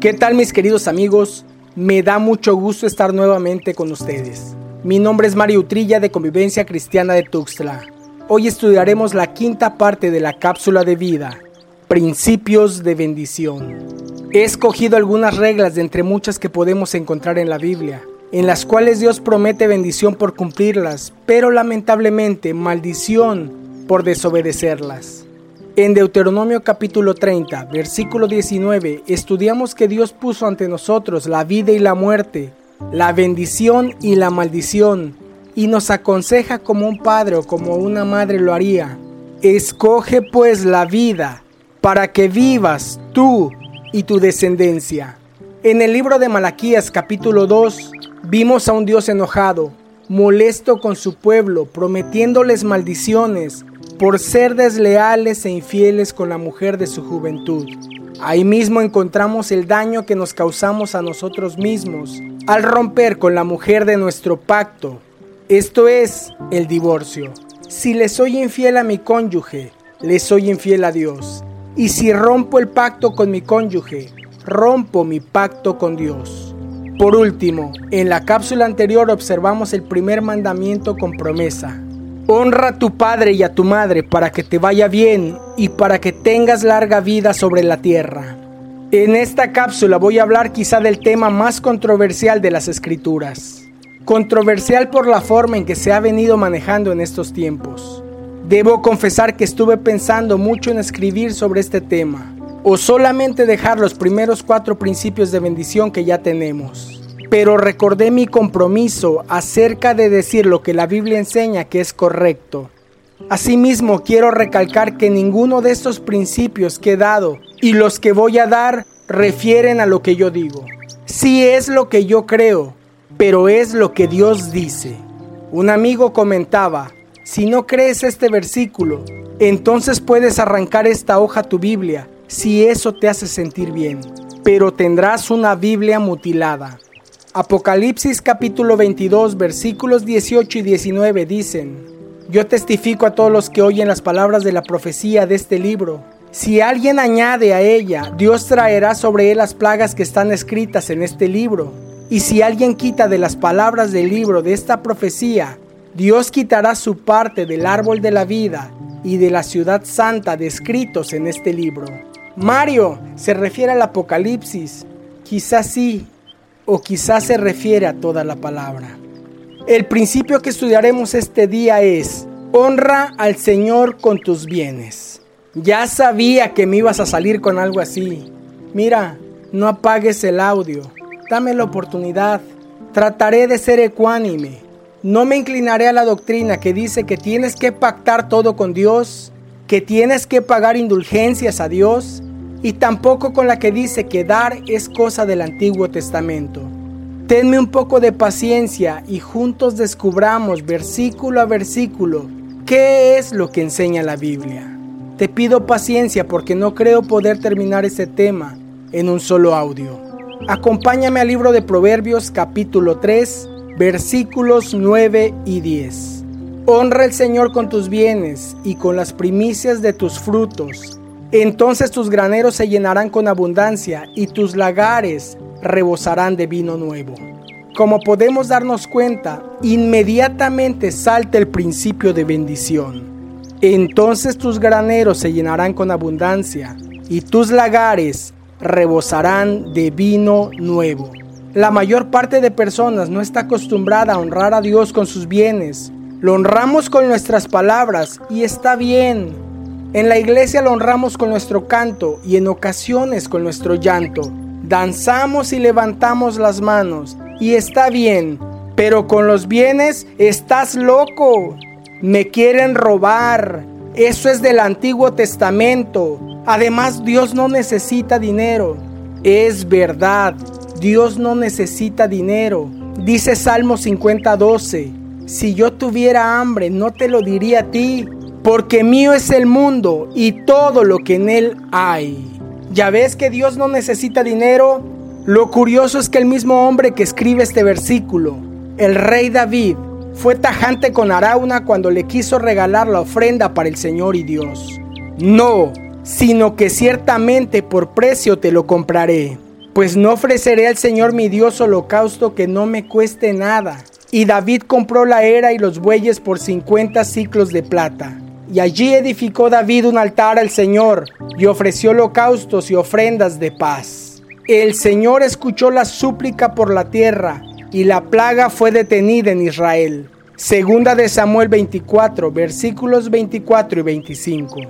¿Qué tal mis queridos amigos? Me da mucho gusto estar nuevamente con ustedes. Mi nombre es Mario Utrilla de Convivencia Cristiana de Tuxtla. Hoy estudiaremos la quinta parte de la cápsula de vida, Principios de bendición. He escogido algunas reglas de entre muchas que podemos encontrar en la Biblia, en las cuales Dios promete bendición por cumplirlas, pero lamentablemente maldición por desobedecerlas. En Deuteronomio capítulo 30, versículo 19, estudiamos que Dios puso ante nosotros la vida y la muerte, la bendición y la maldición, y nos aconseja como un padre o como una madre lo haría. Escoge pues la vida para que vivas tú y tu descendencia. En el libro de Malaquías capítulo 2 vimos a un Dios enojado, molesto con su pueblo, prometiéndoles maldiciones por ser desleales e infieles con la mujer de su juventud. Ahí mismo encontramos el daño que nos causamos a nosotros mismos al romper con la mujer de nuestro pacto. Esto es el divorcio. Si le soy infiel a mi cónyuge, le soy infiel a Dios. Y si rompo el pacto con mi cónyuge, rompo mi pacto con Dios. Por último, en la cápsula anterior observamos el primer mandamiento con promesa. Honra a tu padre y a tu madre para que te vaya bien y para que tengas larga vida sobre la tierra. En esta cápsula voy a hablar quizá del tema más controversial de las escrituras. Controversial por la forma en que se ha venido manejando en estos tiempos. Debo confesar que estuve pensando mucho en escribir sobre este tema, o solamente dejar los primeros cuatro principios de bendición que ya tenemos pero recordé mi compromiso acerca de decir lo que la Biblia enseña que es correcto. Asimismo, quiero recalcar que ninguno de estos principios que he dado y los que voy a dar refieren a lo que yo digo. Sí es lo que yo creo, pero es lo que Dios dice. Un amigo comentaba, si no crees este versículo, entonces puedes arrancar esta hoja a tu Biblia, si eso te hace sentir bien, pero tendrás una Biblia mutilada. Apocalipsis capítulo 22 versículos 18 y 19 dicen, Yo testifico a todos los que oyen las palabras de la profecía de este libro. Si alguien añade a ella, Dios traerá sobre él las plagas que están escritas en este libro. Y si alguien quita de las palabras del libro de esta profecía, Dios quitará su parte del árbol de la vida y de la ciudad santa descritos en este libro. Mario se refiere al Apocalipsis. Quizás sí, o quizás se refiere a toda la palabra. El principio que estudiaremos este día es, honra al Señor con tus bienes. Ya sabía que me ibas a salir con algo así. Mira, no apagues el audio. Dame la oportunidad. Trataré de ser ecuánime. No me inclinaré a la doctrina que dice que tienes que pactar todo con Dios, que tienes que pagar indulgencias a Dios y tampoco con la que dice que dar es cosa del Antiguo Testamento. Tenme un poco de paciencia y juntos descubramos versículo a versículo qué es lo que enseña la Biblia. Te pido paciencia porque no creo poder terminar este tema en un solo audio. Acompáñame al libro de Proverbios capítulo 3 versículos 9 y 10. Honra al Señor con tus bienes y con las primicias de tus frutos entonces tus graneros se llenarán con abundancia y tus lagares rebosarán de vino nuevo. Como podemos darnos cuenta, inmediatamente salta el principio de bendición. Entonces tus graneros se llenarán con abundancia y tus lagares rebosarán de vino nuevo. La mayor parte de personas no está acostumbrada a honrar a Dios con sus bienes. Lo honramos con nuestras palabras y está bien, en la iglesia lo honramos con nuestro canto y en ocasiones con nuestro llanto. Danzamos y levantamos las manos y está bien, pero con los bienes estás loco. Me quieren robar. Eso es del Antiguo Testamento. Además, Dios no necesita dinero. Es verdad, Dios no necesita dinero. Dice Salmo 50:12, si yo tuviera hambre, no te lo diría a ti porque mío es el mundo y todo lo que en él hay. ¿Ya ves que Dios no necesita dinero? Lo curioso es que el mismo hombre que escribe este versículo, el rey David, fue tajante con Arauna cuando le quiso regalar la ofrenda para el Señor y Dios. No, sino que ciertamente por precio te lo compraré. pues no ofreceré al Señor mi Dios holocausto que no me cueste nada. Y David compró la era y los bueyes por 50 ciclos de plata. Y allí edificó David un altar al Señor y ofreció holocaustos y ofrendas de paz. El Señor escuchó la súplica por la tierra y la plaga fue detenida en Israel. Segunda de Samuel 24, versículos 24 y 25.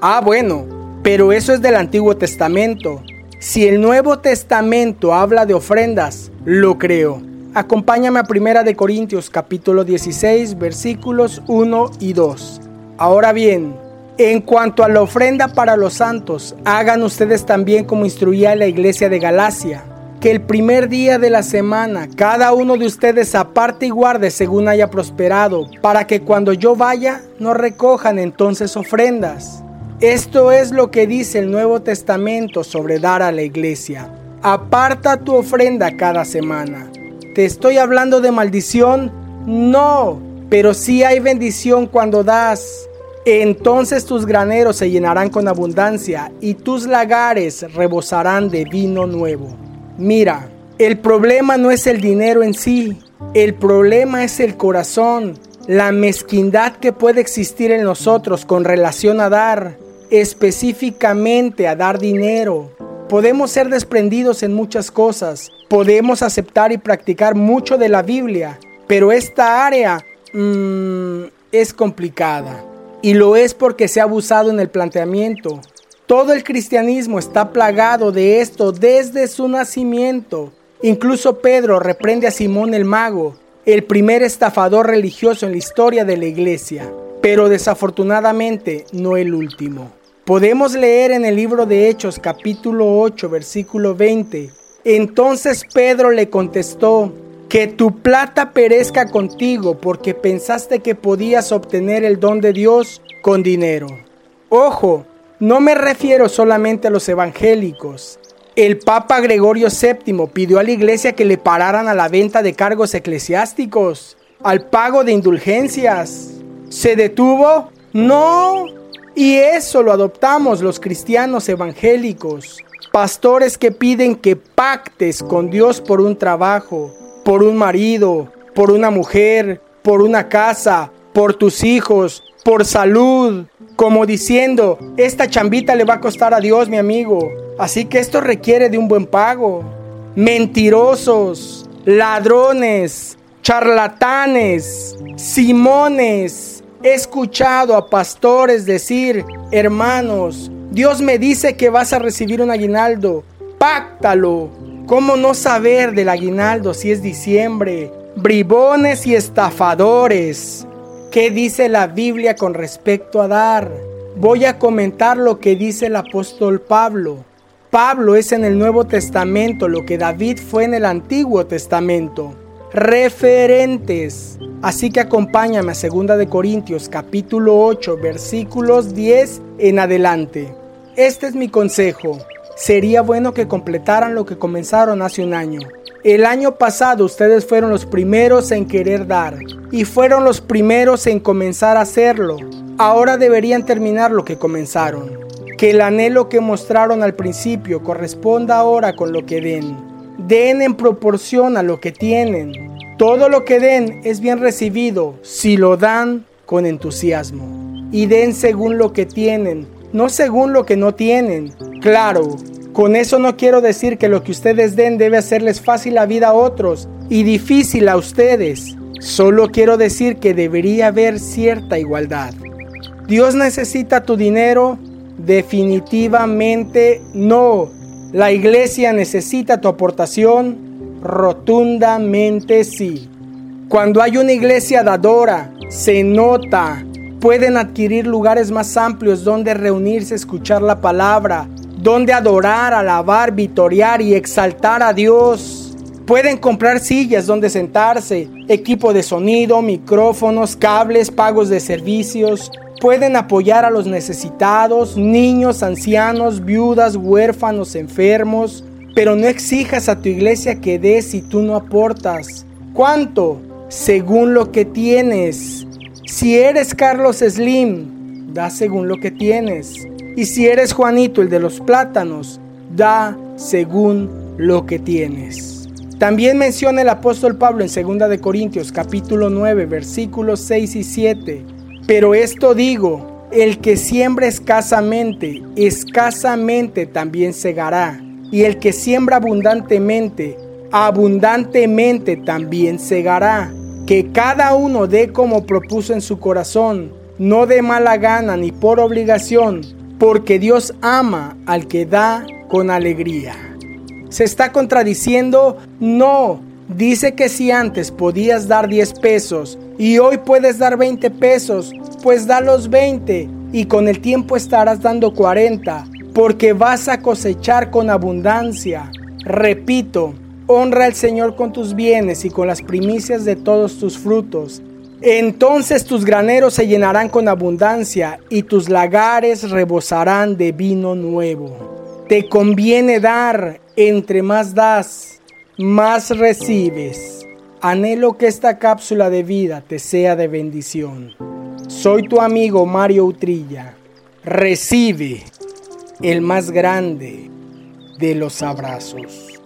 Ah, bueno, pero eso es del Antiguo Testamento. Si el Nuevo Testamento habla de ofrendas, lo creo. Acompáñame a Primera de Corintios capítulo 16, versículos 1 y 2. Ahora bien, en cuanto a la ofrenda para los santos, hagan ustedes también como instruía la iglesia de Galacia, que el primer día de la semana cada uno de ustedes aparte y guarde según haya prosperado, para que cuando yo vaya no recojan entonces ofrendas. Esto es lo que dice el Nuevo Testamento sobre dar a la iglesia. Aparta tu ofrenda cada semana. ¿Te estoy hablando de maldición? No, pero sí hay bendición cuando das. Entonces tus graneros se llenarán con abundancia y tus lagares rebosarán de vino nuevo. Mira, el problema no es el dinero en sí, el problema es el corazón, la mezquindad que puede existir en nosotros con relación a dar, específicamente a dar dinero. Podemos ser desprendidos en muchas cosas, podemos aceptar y practicar mucho de la Biblia, pero esta área mmm, es complicada. Y lo es porque se ha abusado en el planteamiento. Todo el cristianismo está plagado de esto desde su nacimiento. Incluso Pedro reprende a Simón el mago, el primer estafador religioso en la historia de la iglesia, pero desafortunadamente no el último. Podemos leer en el libro de Hechos capítulo 8 versículo 20. Entonces Pedro le contestó, que tu plata perezca contigo porque pensaste que podías obtener el don de Dios con dinero. Ojo, no me refiero solamente a los evangélicos. El Papa Gregorio VII pidió a la iglesia que le pararan a la venta de cargos eclesiásticos, al pago de indulgencias. ¿Se detuvo? No. Y eso lo adoptamos los cristianos evangélicos. Pastores que piden que pactes con Dios por un trabajo, por un marido, por una mujer, por una casa, por tus hijos, por salud, como diciendo, esta chambita le va a costar a Dios, mi amigo. Así que esto requiere de un buen pago. Mentirosos, ladrones, charlatanes, simones. He escuchado a pastores decir, hermanos, Dios me dice que vas a recibir un aguinaldo. Páctalo, ¿Cómo no saber del aguinaldo si es diciembre? Bribones y estafadores. ¿Qué dice la Biblia con respecto a dar? Voy a comentar lo que dice el apóstol Pablo. Pablo es en el Nuevo Testamento lo que David fue en el Antiguo Testamento. Referentes. Así que acompáñame a 2 de Corintios capítulo 8 versículos 10 en adelante. Este es mi consejo sería bueno que completaran lo que comenzaron hace un año. El año pasado ustedes fueron los primeros en querer dar y fueron los primeros en comenzar a hacerlo. Ahora deberían terminar lo que comenzaron. Que el anhelo que mostraron al principio corresponda ahora con lo que den. Den en proporción a lo que tienen. Todo lo que den es bien recibido si lo dan con entusiasmo. Y den según lo que tienen, no según lo que no tienen. Claro, con eso no quiero decir que lo que ustedes den debe hacerles fácil la vida a otros y difícil a ustedes. Solo quiero decir que debería haber cierta igualdad. ¿Dios necesita tu dinero? Definitivamente no. ¿La iglesia necesita tu aportación? Rotundamente sí. Cuando hay una iglesia dadora, se nota. Pueden adquirir lugares más amplios donde reunirse, escuchar la palabra, donde adorar, alabar, vitorear y exaltar a Dios. Pueden comprar sillas donde sentarse, equipo de sonido, micrófonos, cables, pagos de servicios. Pueden apoyar a los necesitados, niños, ancianos, viudas, huérfanos, enfermos. Pero no exijas a tu iglesia que dé si tú no aportas. ¿Cuánto? Según lo que tienes. Si eres Carlos Slim, da según lo que tienes. Y si eres Juanito, el de los plátanos, da según lo que tienes. También menciona el apóstol Pablo en 2 de Corintios capítulo 9 versículos 6 y 7. Pero esto digo, el que siembra escasamente, escasamente también segará. Y el que siembra abundantemente, abundantemente también segará. Que cada uno dé como propuso en su corazón, no de mala gana ni por obligación, porque Dios ama al que da con alegría. ¿Se está contradiciendo? No. Dice que si antes podías dar 10 pesos y hoy puedes dar 20 pesos, pues da los 20 y con el tiempo estarás dando 40, porque vas a cosechar con abundancia. Repito, honra al Señor con tus bienes y con las primicias de todos tus frutos entonces tus graneros se llenarán con abundancia y tus lagares rebosarán de vino nuevo. Te conviene dar, entre más das, más recibes. Anhelo que esta cápsula de vida te sea de bendición. Soy tu amigo Mario Utrilla. Recibe el más grande de los abrazos.